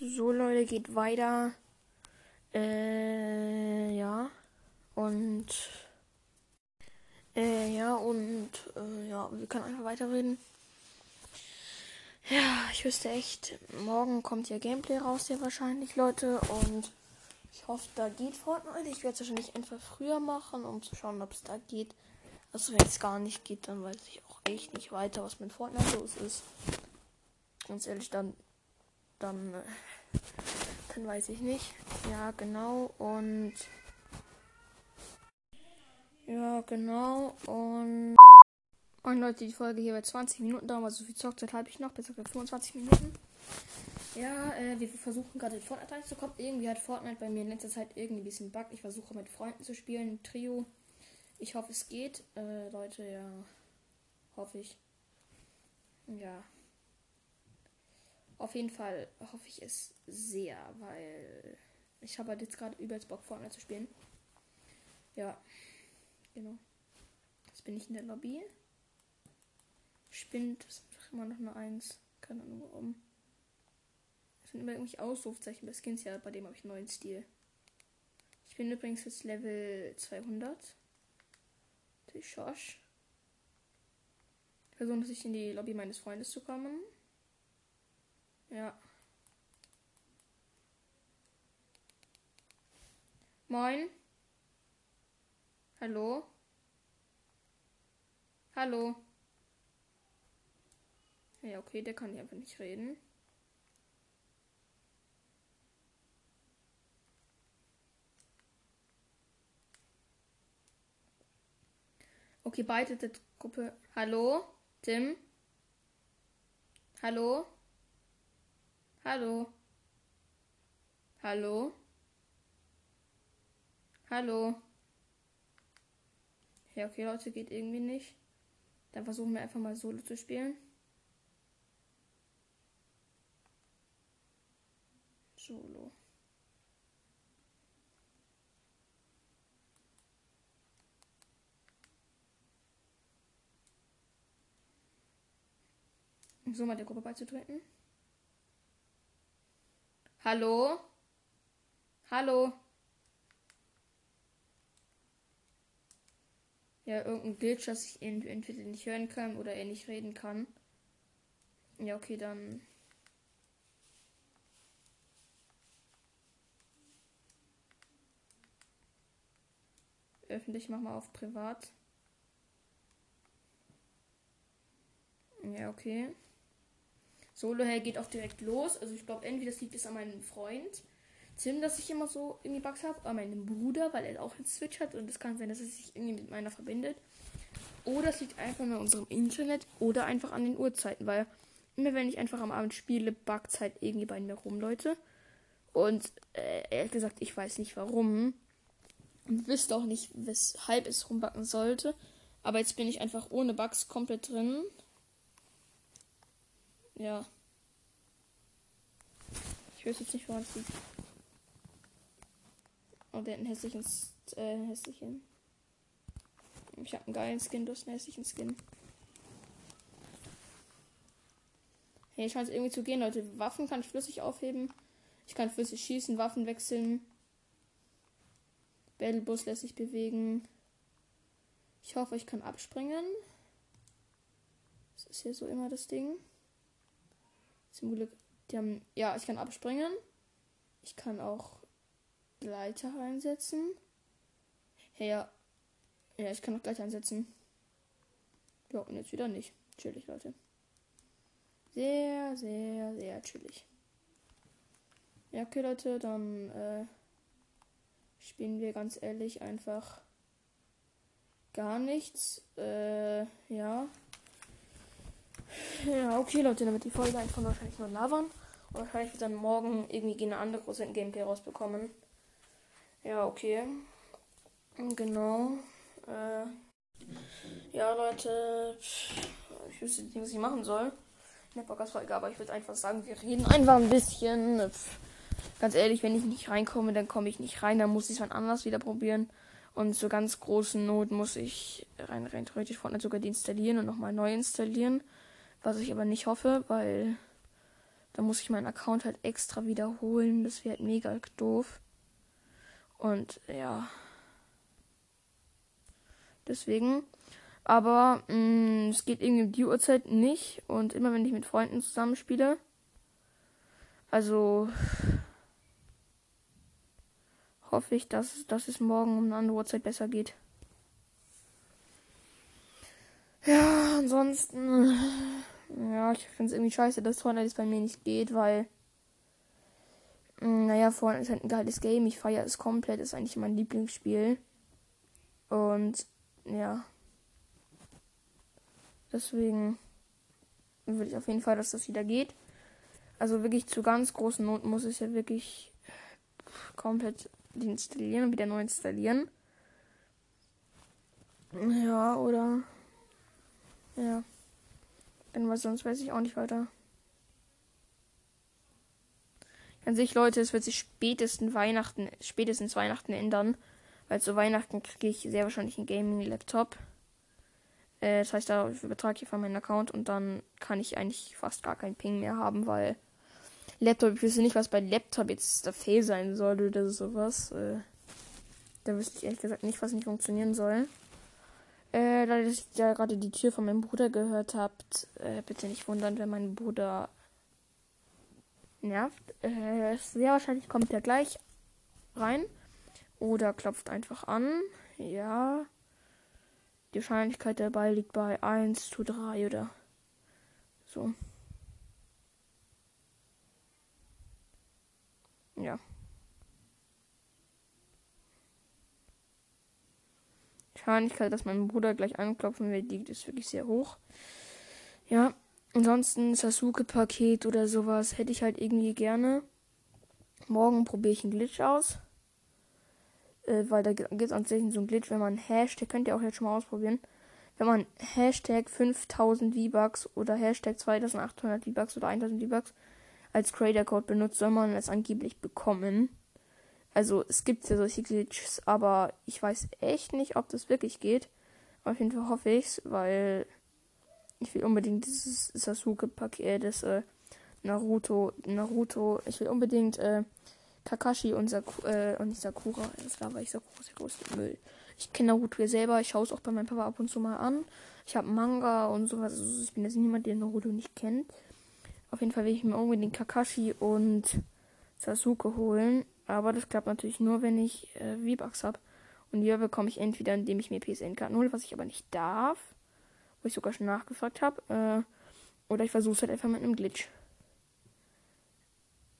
So, Leute, geht weiter. Äh, ja. Und. Äh, ja, und. Äh, ja, wir können einfach weiterreden. Ja, ich wüsste echt, morgen kommt ja Gameplay raus, ja wahrscheinlich, Leute. Und ich hoffe, da geht Fortnite. Ich werde es wahrscheinlich einfach früher machen, um zu schauen, ob es da geht. Also wenn es gar nicht geht, dann weiß ich auch echt nicht weiter, was mit Fortnite los ist. Ganz ehrlich, dann, dann, äh, dann weiß ich nicht. Ja, genau. Und ja, genau. Und und Leute, die Folge hier bei 20 Minuten dauern, also so viel Zockzeit habe ich noch, besser gesagt 25 Minuten. Ja, äh, wir versuchen gerade in Fortnite reinzukommen. Irgendwie hat Fortnite bei mir in letzter Zeit irgendwie ein bisschen Bug. Ich versuche mit Freunden zu spielen, Trio. Ich hoffe, es geht. Äh, Leute, ja. Hoffe ich. Ja. Auf jeden Fall hoffe ich es sehr, weil ich habe halt jetzt gerade übelst Bock, Fortnite zu spielen. Ja. Genau. Jetzt bin ich in der Lobby. Spinnt. Das ist immer noch eine Eins. Keine Ahnung warum. Das sind immer irgendwelche Ausrufzeichen bei Skins. Ja, bei dem habe ich einen neuen Stil. Ich bin übrigens jetzt Level 200. Die Schosch. Versuche sich in die Lobby meines Freundes zu kommen. Ja. Moin. Hallo. Hallo. Ja, okay, der kann hier einfach nicht reden. Okay, beide der Gruppe. Hallo? Tim? Hallo? Hallo? Hallo? Hallo? Ja, okay, Leute, geht irgendwie nicht. Dann versuchen wir einfach mal Solo zu spielen. Solo. So mal der Gruppe beizutreten. Hallo? Hallo? Ja, irgendein Glitch, dass ich ihn entweder nicht hören kann oder er nicht reden kann. Ja, okay, dann. Öffentlich, mach mal auf privat. Ja, okay. Solo Hell geht auch direkt los. Also ich glaube, entweder das liegt es an meinem Freund Tim, dass ich immer so irgendwie Bugs habe, an meinem Bruder, weil er auch einen Switch hat und es kann sein, dass es sich irgendwie mit meiner verbindet. Oder es liegt einfach an unserem Internet oder einfach an den Uhrzeiten, weil immer wenn ich einfach am Abend spiele, buggt halt irgendwie bei mir rum, Leute. Und äh, ehrlich gesagt, ich weiß nicht warum. Und wüsste auch nicht, weshalb es rumbacken sollte. Aber jetzt bin ich einfach ohne Bugs komplett drin. Ja. Ich weiß jetzt nicht, woran es liegt. Oh, der hat einen hässlichen, äh, hässlichen. Ich habe einen geilen Skin, du hast einen hässlichen Skin. Hey, scheint es irgendwie zu gehen, Leute. Waffen kann ich flüssig aufheben. Ich kann flüssig schießen, Waffen wechseln. Battlebus lässt sich bewegen. Ich hoffe, ich kann abspringen. Das ist hier so immer das Ding. Zum Glück, die haben. Ja, ich kann abspringen. Ich kann auch Gleiter einsetzen. Hey, ja. Ja, ich kann auch gleich einsetzen. Ja, und jetzt wieder nicht. Chillig, Leute. Sehr, sehr, sehr chillig. Ja, okay, Leute, dann äh, spielen wir ganz ehrlich einfach gar nichts. Äh, ja. Ja, okay, Leute, damit die Folge einfach wahrscheinlich nur labern. Und wahrscheinlich wird dann morgen irgendwie eine andere große Gameplay rausbekommen. Ja, okay. Genau. Äh, ja, Leute. Ich wüsste nicht, was ich machen soll. In der Podcast-Folge, aber ich würde einfach sagen, wir reden einfach ein bisschen. Ganz ehrlich, wenn ich nicht reinkomme, dann komme ich nicht rein. Dann muss ich es wann anders wieder probieren. Und zur ganz großen Not muss ich rein, rein theoretisch Fortnite sogar deinstallieren und nochmal neu installieren. Was ich aber nicht hoffe, weil Da muss ich meinen Account halt extra wiederholen. Das wäre halt mega doof. Und ja. Deswegen. Aber mh, mm, es geht irgendwie um die Uhrzeit nicht. Und immer wenn ich mit Freunden zusammenspiele. Also hoffe ich, dass, dass es morgen um eine andere Uhrzeit besser geht. Ja, ansonsten. Ja, ich finde es irgendwie scheiße, dass Fortnite jetzt bei mir nicht geht, weil. Mm, naja, Fortnite ist halt ein geiles Game. Ich feiere es komplett. Ist eigentlich mein Lieblingsspiel. Und ja. Deswegen will ich auf jeden Fall, dass das wieder geht. Also wirklich zu ganz großen Noten muss ich ja wirklich komplett installieren und wieder neu installieren. Ja, oder. Ja. Denn was sonst weiß ich auch nicht weiter. An sich, Leute, es wird sich spätestens Weihnachten, spätestens Weihnachten ändern. Weil zu Weihnachten kriege ich sehr wahrscheinlich einen Gaming-Laptop. Äh, das heißt, da übertrage ich von meinen Account und dann kann ich eigentlich fast gar keinen Ping mehr haben, weil Laptop, ich wüsste nicht, was bei Laptop jetzt der Fail sein soll oder sowas. Äh, da wüsste ich ehrlich gesagt nicht, was nicht funktionieren soll. Äh, da ihr ja gerade die Tür von meinem Bruder gehört habt, äh, bitte nicht wundern, wenn mein Bruder nervt. Äh, sehr wahrscheinlich kommt er gleich rein. Oder klopft einfach an. Ja. Die Wahrscheinlichkeit dabei liegt bei 1 zu 3 oder so. Ja. Wahrscheinlichkeit, dass mein Bruder gleich anklopfen wird, liegt ist wirklich sehr hoch. Ja. Ansonsten Sasuke-Paket oder sowas hätte ich halt irgendwie gerne. Morgen probiere ich einen Glitch aus. Äh, weil da gibt es an sich so einen Glitch, wenn man Hashtag, könnt ihr auch jetzt schon mal ausprobieren. Wenn man Hashtag 5000 V-Bucks oder Hashtag 2800 V-Bucks oder 1000 V-Bucks als Creator Code benutzt, soll man es angeblich bekommen. Also es gibt ja solche Glitches, aber ich weiß echt nicht, ob das wirklich geht. Auf jeden Fall hoffe ich's, weil ich will unbedingt dieses Sasuke-Paket, das äh, Naruto, Naruto, ich will unbedingt äh, Kakashi und, Saku, äh, und nicht Sakura, das war ich Sakura ist der größte Müll. Ich kenne Naruto ja selber, ich schaue es auch bei meinem Papa ab und zu mal an. Ich habe Manga und sowas, also ich bin jetzt niemand, der Naruto nicht kennt. Auf jeden Fall will ich mir unbedingt Kakashi und Sasuke holen. Aber das klappt natürlich nur, wenn ich äh, V-Bucks habe. Und die bekomme ich entweder, indem ich mir PSN-Karten hole, was ich aber nicht darf. Wo ich sogar schon nachgefragt habe. Äh, oder ich versuche es halt einfach mit einem Glitch.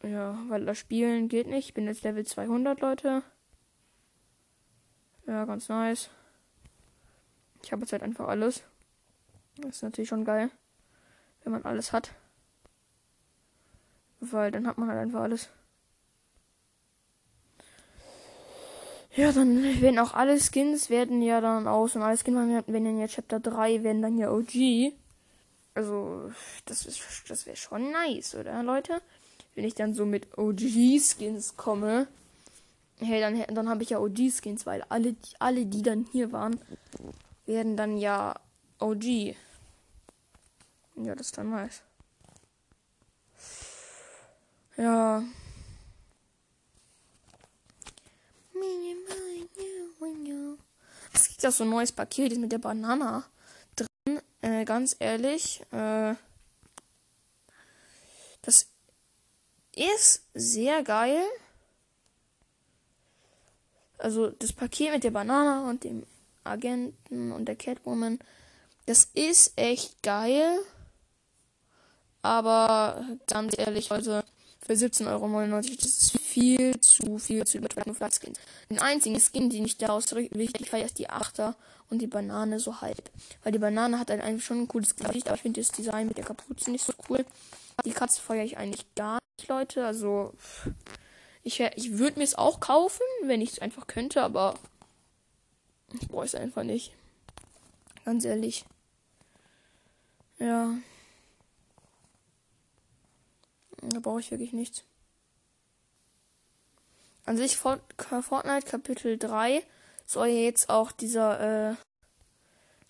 Ja, weil das Spielen geht nicht. Ich bin jetzt Level 200, Leute. Ja, ganz nice. Ich habe jetzt halt einfach alles. Das ist natürlich schon geil, wenn man alles hat. Weil dann hat man halt einfach alles. Ja, dann werden auch alle Skins werden ja dann aus und alle Skins werden dann ja Chapter 3 werden dann ja OG. Also, das das wäre schon nice, oder Leute? Wenn ich dann so mit OG Skins komme, hey, dann dann habe ich ja OG Skins, weil alle alle die dann hier waren, werden dann ja OG. Ja, das ist dann nice. Ja. Gibt ja so ein neues Paket mit der Banana drin. Äh, ganz ehrlich, äh, das ist sehr geil. Also das Paket mit der Banane und dem Agenten und der Catwoman, das ist echt geil. Aber ganz ehrlich, Leute, für 17,99 Euro. Das ist viel zu viel zu übertragen für Skins. Den einzigen Skin, den ich daraus richtig feiere, ist die Achter und die Banane so halb. Weil die Banane hat eigentlich schon ein cooles Gesicht, aber ich finde das Design mit der Kapuze nicht so cool. Die Katze feiere ich eigentlich gar nicht, Leute. Also, ich, ich würde mir es auch kaufen, wenn ich es einfach könnte, aber ich brauche es einfach nicht. Ganz ehrlich. Ja. Da brauche ich wirklich nichts. An sich Fortnite Kapitel 3 soll ja jetzt auch dieser, äh,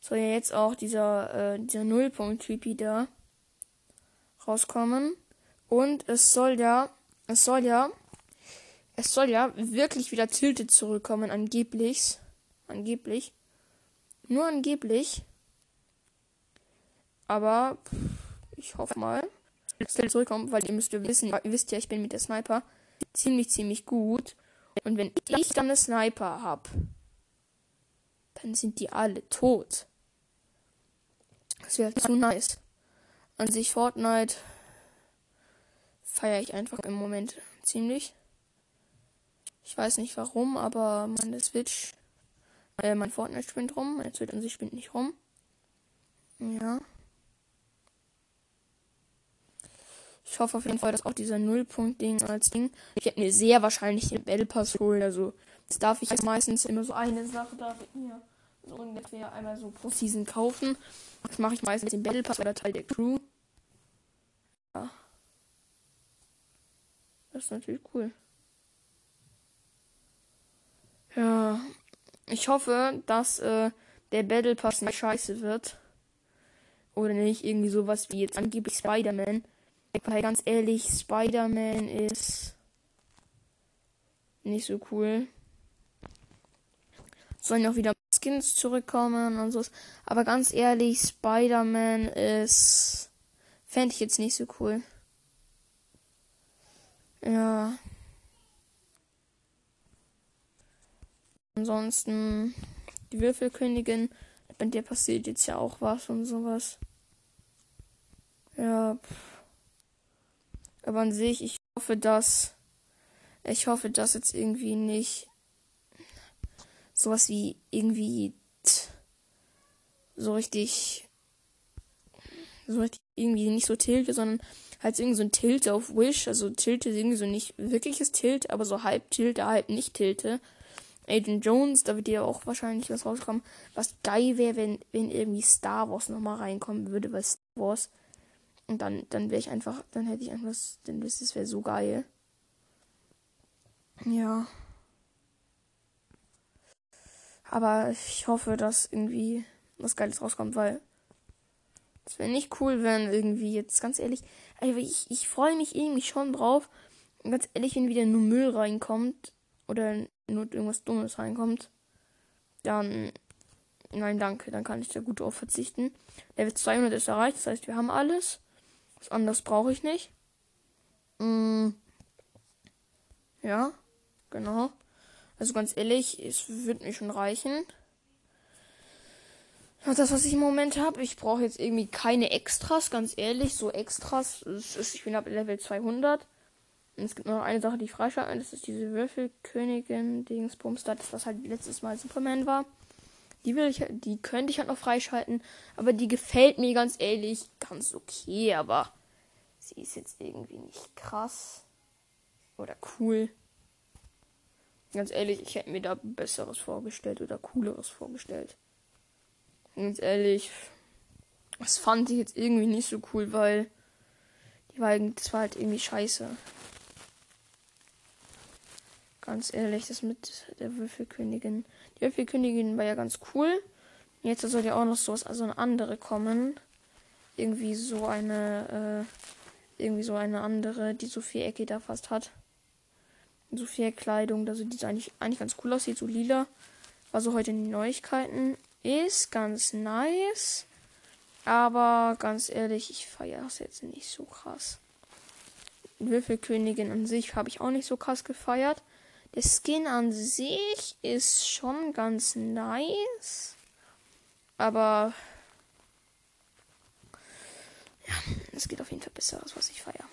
soll ja jetzt auch dieser, äh, dieser Nullpunkt-Typi da rauskommen. Und es soll ja, es soll ja, es soll ja wirklich wieder Tilted zurückkommen, angeblich. Angeblich. Nur angeblich. Aber ich hoffe mal, zurückkommt, weil ihr müsst ja wissen, ihr wisst ja, ich bin mit der Sniper ziemlich, ziemlich gut. Und wenn ich dann eine Sniper hab, dann sind die alle tot. Das wäre zu nice. An sich Fortnite feiere ich einfach im Moment ziemlich. Ich weiß nicht warum, aber meine Switch, äh, mein Fortnite spinnt rum, meine Switch an sich spinnt nicht rum. Ja. Ich hoffe auf jeden Fall, dass auch dieser Nullpunkt-Ding als Ding. Ich hätte mir sehr wahrscheinlich den Battle Pass holen. Also, das darf ich meistens immer so eine Sache, darf ich mir so ungefähr einmal so pro Season kaufen. Das mache ich meistens den Battle Pass oder Teil der Crew. Ja. Das ist natürlich cool. Ja. Ich hoffe, dass äh, der Battle Pass nicht scheiße wird. Oder nicht irgendwie sowas wie jetzt angeblich Spider-Man. Weil ganz ehrlich, Spider-Man ist nicht so cool. Sollen auch wieder Skins zurückkommen und so. Aber ganz ehrlich, Spider-Man ist. Fände ich jetzt nicht so cool. Ja. Ansonsten die Würfelkönigin. Bei der passiert jetzt ja auch was und sowas. Ja. Pff. Aber an sich, ich hoffe, dass. Ich hoffe, dass jetzt irgendwie nicht sowas wie irgendwie so richtig. So richtig irgendwie nicht so Tilte, sondern halt irgendwie so ein Tilte auf Wish. Also Tilte irgendwie so nicht wirkliches Tilt, aber so halb Tilte, halb nicht Tilte. Agent Jones, da wird ja auch wahrscheinlich was rauskommen. Was geil wäre, wenn, wenn irgendwie Star Wars nochmal reinkommen würde, weil Star Wars und dann, dann wäre ich einfach, dann hätte ich einfach, denn das wäre so geil. Ja. Aber ich hoffe, dass irgendwie was Geiles rauskommt, weil es wäre nicht cool, wenn irgendwie jetzt ganz ehrlich, ich, ich freue mich irgendwie schon drauf. Ganz ehrlich, wenn wieder nur Müll reinkommt oder nur irgendwas Dummes reinkommt, dann nein, danke, dann kann ich da gut drauf verzichten. Level 200 ist erreicht, das heißt, wir haben alles. Was anderes brauche ich nicht. Mm. Ja, genau. Also ganz ehrlich, es wird mir schon reichen. Das, was ich im Moment habe, ich brauche jetzt irgendwie keine Extras, ganz ehrlich. So Extras, ist, ich bin ab Level 200. Und es gibt noch eine Sache, die ich freischalten. Das ist diese Würfelkönigin Dingsbums, das was halt letztes Mal Superman war. Die will ich, die könnte ich halt noch freischalten, aber die gefällt mir ganz ehrlich ganz okay, aber sie ist jetzt irgendwie nicht krass oder cool. Ganz ehrlich, ich hätte mir da besseres vorgestellt oder cooleres vorgestellt. Ganz ehrlich, das fand ich jetzt irgendwie nicht so cool, weil die war, das war halt irgendwie scheiße. Ganz ehrlich, das mit der Würfelkönigin. Die Würfelkönigin war ja ganz cool. Jetzt soll ja auch noch so also eine andere kommen. Irgendwie so eine, äh, irgendwie so eine andere, die so vier Ecke da fast hat. So viel Kleidung, also die eigentlich, eigentlich ganz cool aussieht, so lila. War so heute in den Neuigkeiten. Ist ganz nice. Aber ganz ehrlich, ich feiere es jetzt nicht so krass. Würfelkönigin an sich habe ich auch nicht so krass gefeiert. Der Skin an sich ist schon ganz nice. Aber ja, es geht auf jeden Fall besser aus, was ich feiere.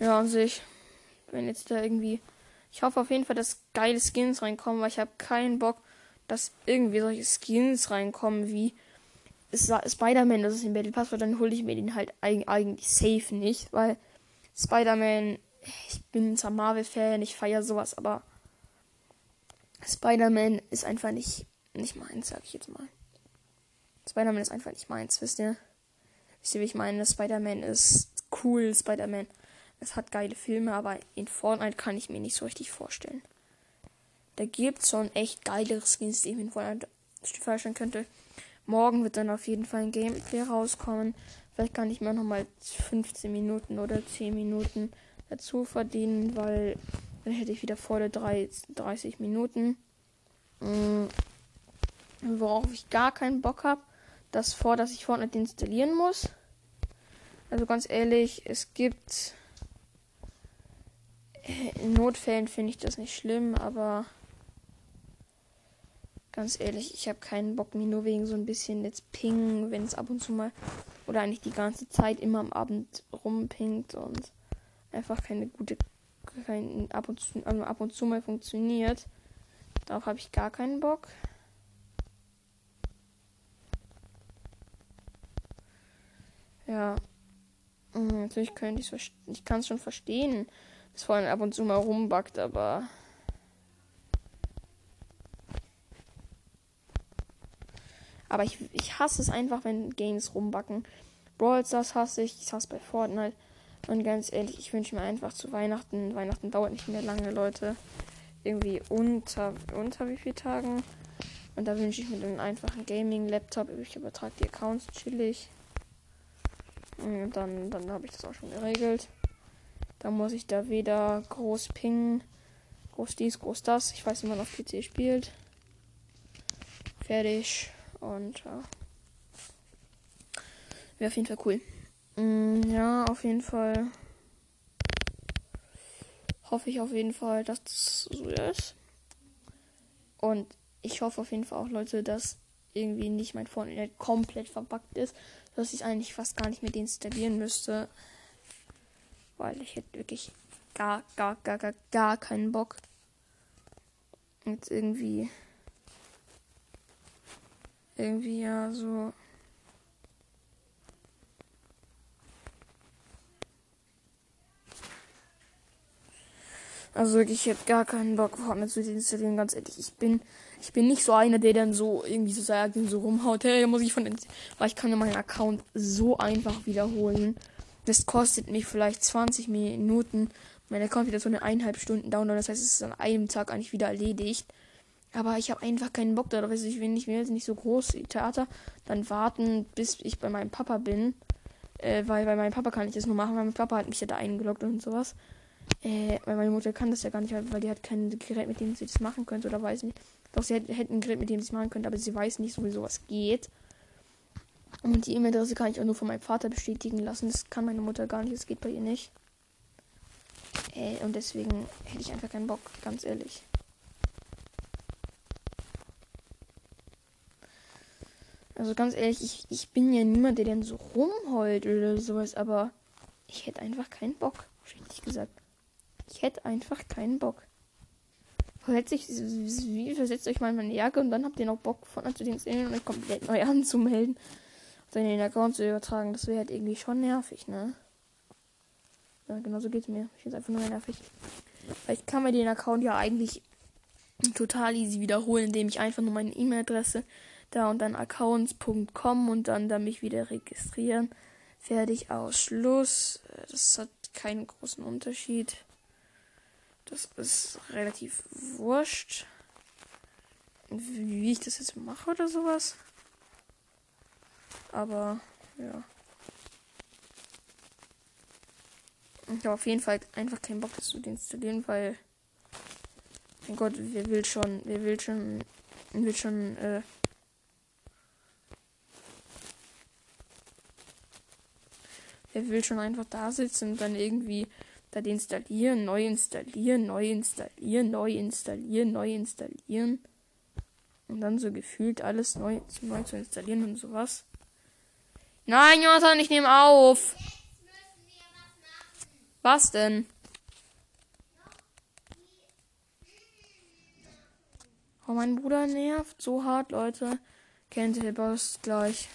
Ja, an sich, wenn jetzt da irgendwie ich hoffe auf jeden Fall, dass geile Skins reinkommen, weil ich habe keinen Bock, dass irgendwie solche Skins reinkommen wie Spider-Man, das ist im Battle Pass, weil dann hole ich mir den halt eigentlich safe nicht, weil Spider-Man, ich bin zwar Marvel-Fan, ich feiere sowas, aber Spider-Man ist einfach nicht, nicht meins, sag ich jetzt mal. Spider-Man ist einfach nicht meins, wisst ihr? Wisst ihr, wie ich meine? Spider-Man ist cool, Spider-Man es hat geile Filme, aber in Fortnite kann ich mir nicht so richtig vorstellen. Da gibt es schon echt geilere Skins, die ich mir in Fortnite vorstellen könnte. Morgen wird dann auf jeden Fall ein Gameplay rauskommen. Vielleicht kann ich mir noch mal 15 Minuten oder 10 Minuten dazu verdienen, weil dann hätte ich wieder volle 30 Minuten. Mhm. Worauf ich gar keinen Bock habe, das vor, dass ich Fortnite installieren muss. Also ganz ehrlich, es gibt in Notfällen finde ich das nicht schlimm, aber ganz ehrlich, ich habe keinen Bock, mir nur wegen so ein bisschen jetzt pingen, wenn es ab und zu mal oder eigentlich die ganze Zeit immer am Abend rumpingt und einfach keine gute, kein, ab, und zu, also ab und zu mal funktioniert. Darauf habe ich gar keinen Bock. Ja, hm, natürlich könnte ich es ich kann es schon verstehen, vor allem ab und zu mal rumbackt, aber aber ich, ich hasse es einfach, wenn Games rumbacken. Brawl Stars hasse ich, ich hasse bei Fortnite. Und ganz ehrlich, ich wünsche mir einfach zu Weihnachten. Weihnachten dauert nicht mehr lange, Leute. Irgendwie unter, unter wie viel Tagen. Und da wünsche ich mir einen Gaming-Laptop. Ich übertrage die Accounts chillig. Und dann, dann habe ich das auch schon geregelt. Da muss ich da weder groß pingen, groß dies, groß das. Ich weiß, wie man auf PC spielt. Fertig. Und ja. Wäre auf jeden Fall cool. Mm, ja, auf jeden Fall. Hoffe ich auf jeden Fall, dass das so ist. Und ich hoffe auf jeden Fall auch, Leute, dass irgendwie nicht mein Fortnite komplett verbuggt ist, dass ich eigentlich fast gar nicht mehr deinstallieren müsste. Weil ich hätte wirklich gar, gar, gar, gar, gar keinen Bock. Jetzt irgendwie. Irgendwie ja so. Also wirklich, ich hätte gar keinen Bock, Fortnite zu installieren, ganz ehrlich. Ich bin, ich bin nicht so einer, der dann so irgendwie so sagt und so rumhaut, hey, muss ich von weil ich kann ja meinen Account so einfach wiederholen. Das kostet mich vielleicht 20 Minuten. Mein Account wieder so eine eineinhalb Stunden Download, das heißt, es ist an einem Tag eigentlich wieder erledigt. Aber ich habe einfach keinen Bock darauf. Also ich will nicht, will nicht so groß Theater. Dann warten, bis ich bei meinem Papa bin. Äh, weil bei meinem Papa kann ich das nur machen, weil mein Papa hat mich ja da eingeloggt und sowas. Äh, weil meine Mutter kann das ja gar nicht, weil die hat kein Gerät, mit dem sie das machen könnte, oder weiß nicht. Doch sie hätte, hätte ein Gerät, mit dem sie es machen könnte, aber sie weiß nicht sowieso, was geht. Und die E-Mail-Adresse kann ich auch nur von meinem Vater bestätigen lassen. Das kann meine Mutter gar nicht, das geht bei ihr nicht. Äh, und deswegen hätte ich einfach keinen Bock, ganz ehrlich. Also ganz ehrlich, ich, ich bin ja niemand, der denn so rumheult oder sowas, aber ich hätte einfach keinen Bock, richtig gesagt. Ich hätte einfach keinen Bock. Versetzt euch, wie versetzt euch mal in meine Jacke und dann habt ihr noch Bock von Szenen und euch komplett neu anzumelden dann den Account zu übertragen. Das wäre halt irgendwie schon nervig, ne? Ja, genau so geht's mir. Ich finde einfach nur nervig. Weil ich kann mir den Account ja eigentlich total easy wiederholen, indem ich einfach nur meine E-Mail-Adresse da und dann accounts.com und dann da mich wieder registrieren. Fertig aus Schluss. Das hat keinen großen Unterschied. Das ist relativ wurscht. Wie ich das jetzt mache oder sowas. Aber, ja. Ich habe auf jeden Fall einfach keinen Bock, das zu installieren, weil. Mein Gott, wer will schon, wer will schon, will schon, äh, Wer will schon einfach da sitzen und dann irgendwie da installieren, neu installieren, neu installieren, neu installieren, neu installieren. Und dann so gefühlt alles neu, neu zu installieren und sowas. Nein, Jonathan, ich nehme auf. Was, denn? Oh, mein Bruder nervt so hart, Leute. Kennt ihr Boss gleich.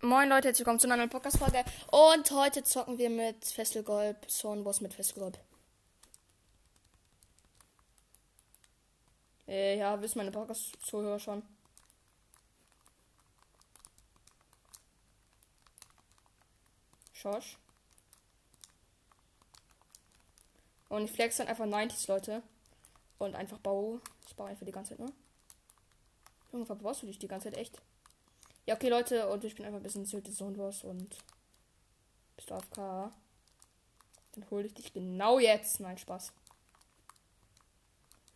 Moin Leute, herzlich willkommen zu einer neuen Podcast-Folge. Und heute zocken wir mit Fesselgolb, Boss mit Fesselgolb. Äh, ja, wissen meine Podcast-Zuhörer schon. Schosch. Und ich flex dann einfach 90s, Leute. Und einfach baue. Ich baue einfach die ganze Zeit, ne? Junge, verbrauchst du dich die ganze Zeit echt? Ja, okay, Leute, und ich bin einfach ein bisschen Silty Zone Wars und bist du auf K. Dann hole ich dich genau jetzt. Nein, Spaß.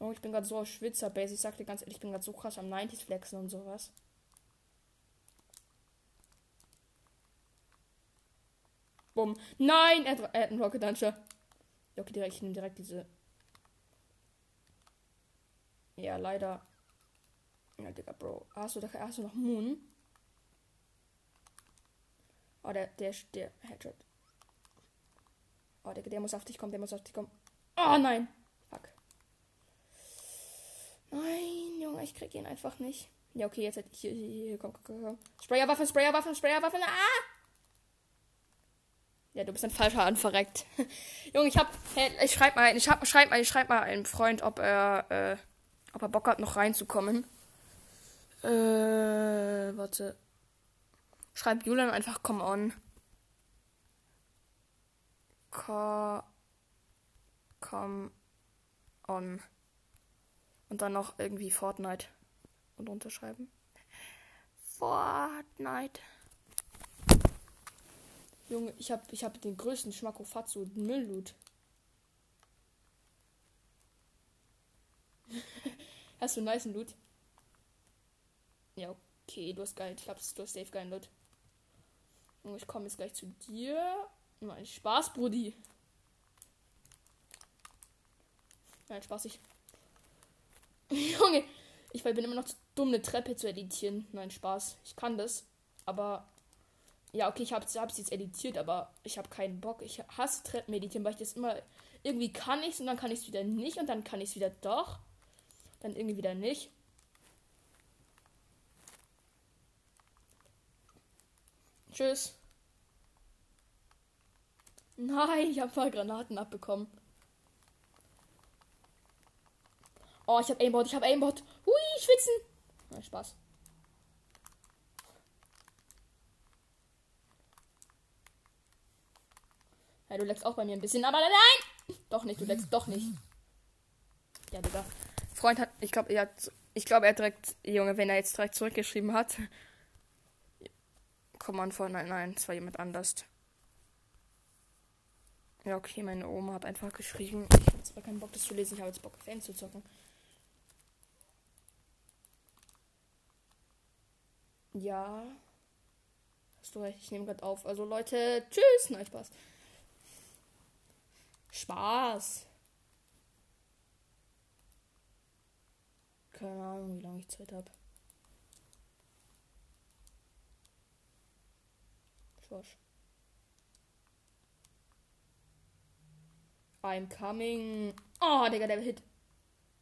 Oh, ich bin gerade so auf Schwitzer-Base. Ich sag dir ganz ehrlich, ich bin gerade so krass am 90s flexen und sowas. Bumm. Nein, er, er hat einen Rocket Launcher. Okay, direkt, ich nehme direkt diese. Ja, leider. Ja, Digga, Bro. Du, da, hast du noch Moon? Oh, der, der, der Headshot. Oh, Digga, der muss auf dich kommen, der muss auf dich kommen. Oh, nein. Fuck. Nein, Junge, ich krieg ihn einfach nicht. Ja, okay, jetzt halt hier, hier, hier, komm, komm, komm. Sprayerwaffe, Sprayerwaffe, Sprayerwaffe. Ah! Ja, du bist ein falscher anverreckt. Junge, ich hab. Hey, ich schreib mal, ich hab, schreib mal, ich schreib mal einem Freund, ob er, äh, ob er Bock hat, noch reinzukommen. Äh, warte. Schreib Julian einfach come on. Co come on. Und dann noch irgendwie Fortnite. Und unterschreiben. Fortnite. Junge, ich hab, ich hab den größten Schmackofatzo Müllloot. hast du einen nice Loot? Ja, okay, du hast geil. Ich glaub, du hast safe geilen Loot. Und ich komme jetzt gleich zu dir. Nein, Spaß, Brudi. Nein, Spaß, ich. Junge, ich bin immer noch zu dumm, eine Treppe zu editieren. Nein, Spaß. Ich kann das. Aber ja, okay, ich habe es jetzt editiert, aber ich habe keinen Bock. Ich hasse Treppen editieren, weil ich das immer. Irgendwie kann ich und dann kann ich es wieder nicht und dann kann ich es wieder doch. Dann irgendwie wieder nicht. Tschüss. Nein, ich habe mal Granaten abbekommen. Oh, ich habe Aimbot, ich habe Aimbot. Hui, schwitzen. Na, Spaß. Ja, du leckst auch bei mir ein bisschen, aber nein! Doch nicht, du leckst doch nicht. Ja, Digga. Freund hat, ich glaube, er hat, ich glaube, er direkt, Junge, wenn er jetzt direkt zurückgeschrieben hat. Komm an vor, nein, nein, es war jemand anders. Ja, okay, meine Oma hat einfach geschrieben. Ich habe aber keinen Bock, das zu lesen. Ich habe jetzt Bock, Fan zu zocken. Ja. Hast du recht, ich nehme gerade auf. Also Leute, tschüss. Nein, Spaß. Spaß. Keine Ahnung, wie lange ich Zeit habe. Schwasch. I'm coming. Oh, Digga, der Hit.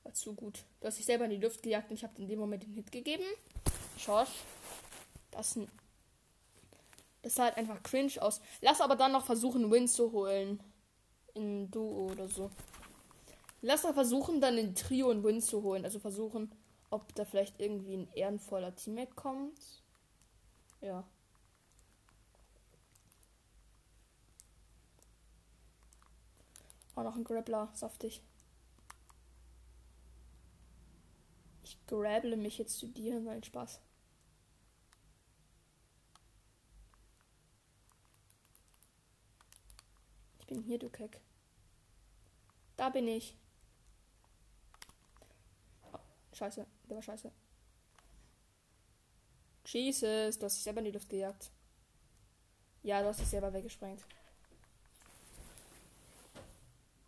War zu gut. Du hast dich selber in die Luft gejagt und ich habe in dem Moment den Hit gegeben. Schorsch. Das, das sah halt einfach cringe aus. Lass aber dann noch versuchen, Win zu holen in Duo oder so. Lass mal versuchen, dann in Trio einen Win zu holen. Also versuchen, ob da vielleicht irgendwie ein ehrenvoller Teammate kommt. Ja. Auch noch ein Grappler, saftig. Ich grabble mich jetzt zu dir, nein, Spaß. Bin hier, du Keck. Da bin ich. Oh, scheiße, der war scheiße. Jesus, du hast dich selber in die Luft gejagt. Ja, du hast dich selber weggesprengt.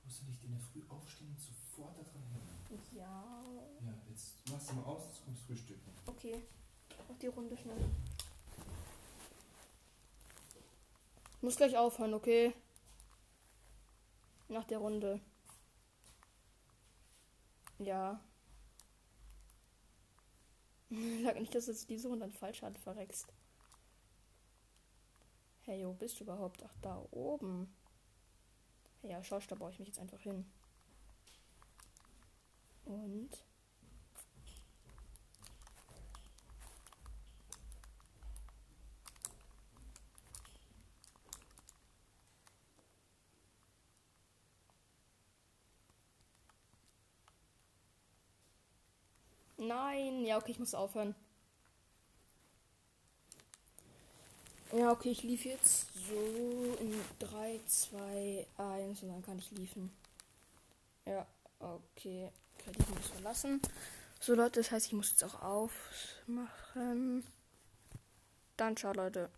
Musst du dich in der Früh aufstehen und sofort daran erinnern? Ja. Ja, jetzt machst du mal aus, jetzt kommst frühstücken. Okay. Auf die Runde schnell. Ich muss gleich aufhören, okay? Nach der Runde. Ja. Sag nicht, dass es diese Runde dann falsch hat, verreckst. Hey, wo bist du überhaupt? Ach, da oben. Ja, schau, da baue ich mich jetzt einfach hin. Und. Nein. Ja, okay, ich muss aufhören. Ja, okay, ich lief jetzt so in 3, 2, 1 und dann kann ich liefen. Ja, okay. Kredit muss verlassen. So Leute, das heißt, ich muss jetzt auch aufmachen. Dann ciao Leute.